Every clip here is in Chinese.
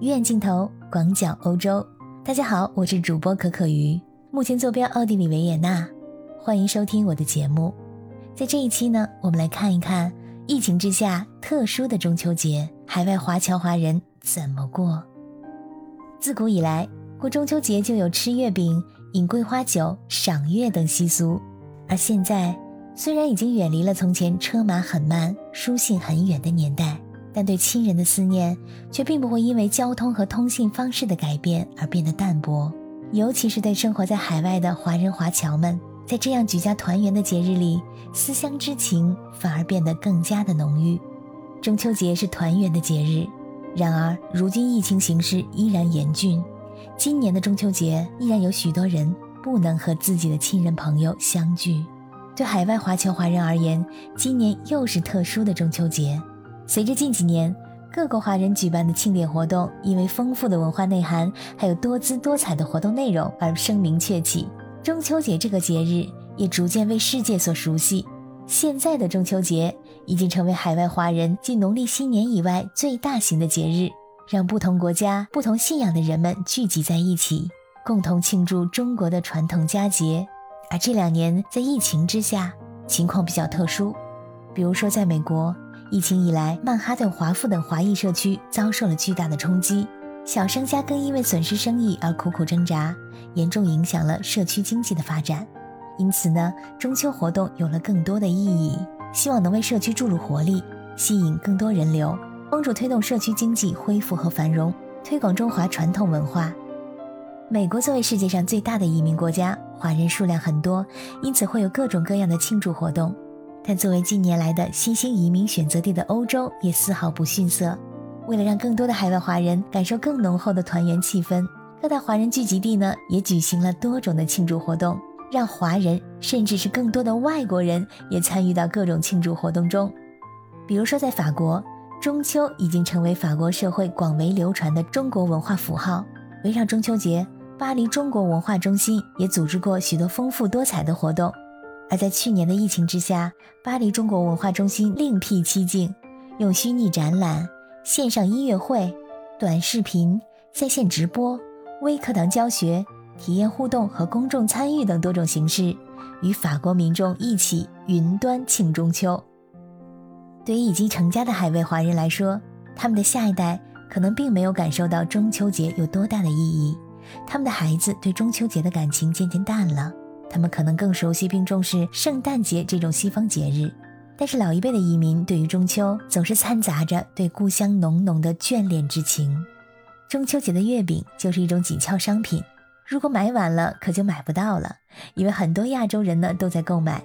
远镜头，广角欧洲。大家好，我是主播可可鱼，目前坐标奥地利维也纳，欢迎收听我的节目。在这一期呢，我们来看一看疫情之下特殊的中秋节，海外华侨华人怎么过。自古以来，过中秋节就有吃月饼、饮桂花酒、赏月等习俗，而现在。虽然已经远离了从前车马很慢、书信很远的年代，但对亲人的思念却并不会因为交通和通信方式的改变而变得淡薄。尤其是对生活在海外的华人华侨们，在这样举家团圆的节日里，思乡之情反而变得更加的浓郁。中秋节是团圆的节日，然而如今疫情形势依然严峻，今年的中秋节依然有许多人不能和自己的亲人朋友相聚。对海外华侨华人而言，今年又是特殊的中秋节。随着近几年各国华人举办的庆典活动，因为丰富的文化内涵，还有多姿多彩的活动内容而声名鹊起。中秋节这个节日也逐渐为世界所熟悉。现在的中秋节已经成为海外华人继农历新年以外最大型的节日，让不同国家、不同信仰的人们聚集在一起，共同庆祝中国的传统佳节。而这两年在疫情之下，情况比较特殊。比如说，在美国，疫情以来，曼哈顿华富等华裔社区遭受了巨大的冲击，小商家更因为损失生意而苦苦挣扎，严重影响了社区经济的发展。因此呢，中秋活动有了更多的意义，希望能为社区注入活力，吸引更多人流，帮助推动社区经济恢复和繁荣，推广中华传统文化。美国作为世界上最大的移民国家，华人数量很多，因此会有各种各样的庆祝活动。但作为近年来的新兴移民选择地的欧洲，也丝毫不逊色。为了让更多的海外华人感受更浓厚的团圆气氛，各大华人聚集地呢也举行了多种的庆祝活动，让华人甚至是更多的外国人也参与到各种庆祝活动中。比如说，在法国，中秋已经成为法国社会广为流传的中国文化符号。围绕中秋节。巴黎中国文化中心也组织过许多丰富多彩的活动，而在去年的疫情之下，巴黎中国文化中心另辟蹊径，用虚拟展览、线上音乐会、短视频、在线直播、微课堂教学、体验互动和公众参与等多种形式，与法国民众一起云端庆中秋。对于已经成家的海外华人来说，他们的下一代可能并没有感受到中秋节有多大的意义。他们的孩子对中秋节的感情渐渐淡了，他们可能更熟悉并重视圣诞节这种西方节日。但是老一辈的移民对于中秋总是掺杂着对故乡浓浓的眷恋之情。中秋节的月饼就是一种紧俏商品，如果买晚了可就买不到了，因为很多亚洲人呢都在购买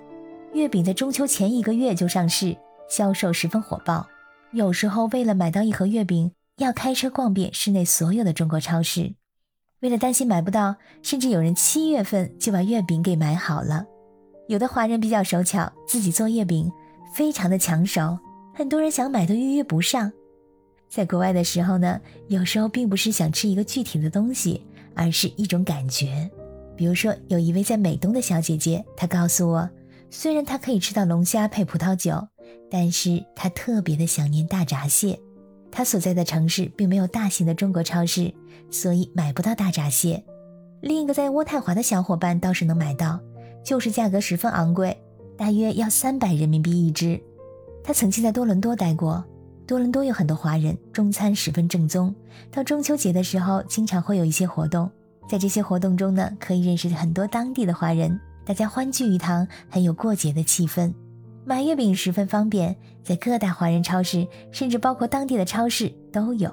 月饼，在中秋前一个月就上市，销售十分火爆。有时候为了买到一盒月饼，要开车逛遍市内所有的中国超市。为了担心买不到，甚至有人七月份就把月饼给买好了。有的华人比较手巧，自己做月饼非常的抢手，很多人想买都预约不上。在国外的时候呢，有时候并不是想吃一个具体的东西，而是一种感觉。比如说，有一位在美东的小姐姐，她告诉我，虽然她可以吃到龙虾配葡萄酒，但是她特别的想念大闸蟹。他所在的城市并没有大型的中国超市，所以买不到大闸蟹。另一个在渥太华的小伙伴倒是能买到，就是价格十分昂贵，大约要三百人民币一只。他曾经在多伦多待过，多伦多有很多华人，中餐十分正宗。到中秋节的时候，经常会有一些活动，在这些活动中呢，可以认识很多当地的华人，大家欢聚一堂，很有过节的气氛。买月饼十分方便，在各大华人超市，甚至包括当地的超市都有。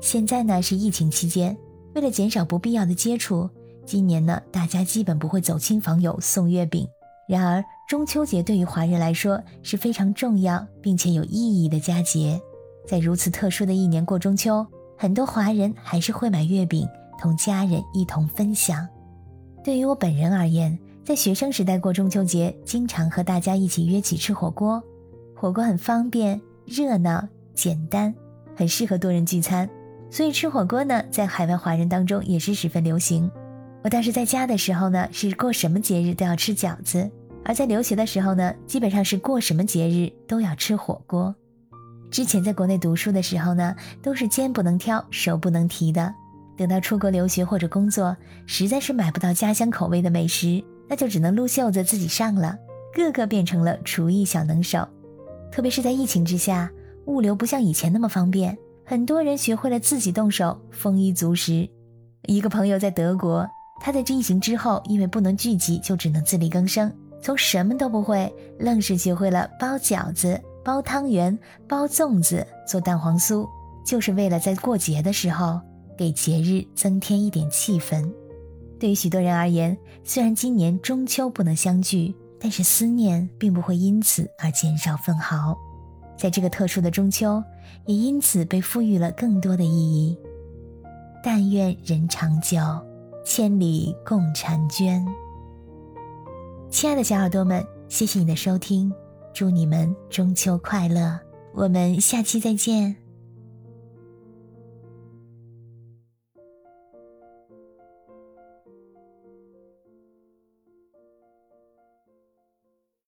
现在呢是疫情期间，为了减少不必要的接触，今年呢大家基本不会走亲访友送月饼。然而中秋节对于华人来说是非常重要并且有意义的佳节，在如此特殊的一年过中秋，很多华人还是会买月饼同家人一同分享。对于我本人而言，在学生时代过中秋节，经常和大家一起约起吃火锅。火锅很方便、热闹、简单，很适合多人聚餐。所以吃火锅呢，在海外华人当中也是十分流行。我当时在家的时候呢，是过什么节日都要吃饺子；而在留学的时候呢，基本上是过什么节日都要吃火锅。之前在国内读书的时候呢，都是肩不能挑，手不能提的。等到出国留学或者工作，实在是买不到家乡口味的美食，那就只能撸袖子自己上了。个个变成了厨艺小能手。特别是在疫情之下，物流不像以前那么方便，很多人学会了自己动手，丰衣足食。一个朋友在德国，他在这疫情之后，因为不能聚集，就只能自力更生，从什么都不会，愣是学会了包饺子。包汤圆、包粽子、做蛋黄酥，就是为了在过节的时候给节日增添一点气氛。对于许多人而言，虽然今年中秋不能相聚，但是思念并不会因此而减少分毫。在这个特殊的中秋，也因此被赋予了更多的意义。但愿人长久，千里共婵娟。亲爱的小耳朵们，谢谢你的收听。祝你们中秋快乐！我们下期再见。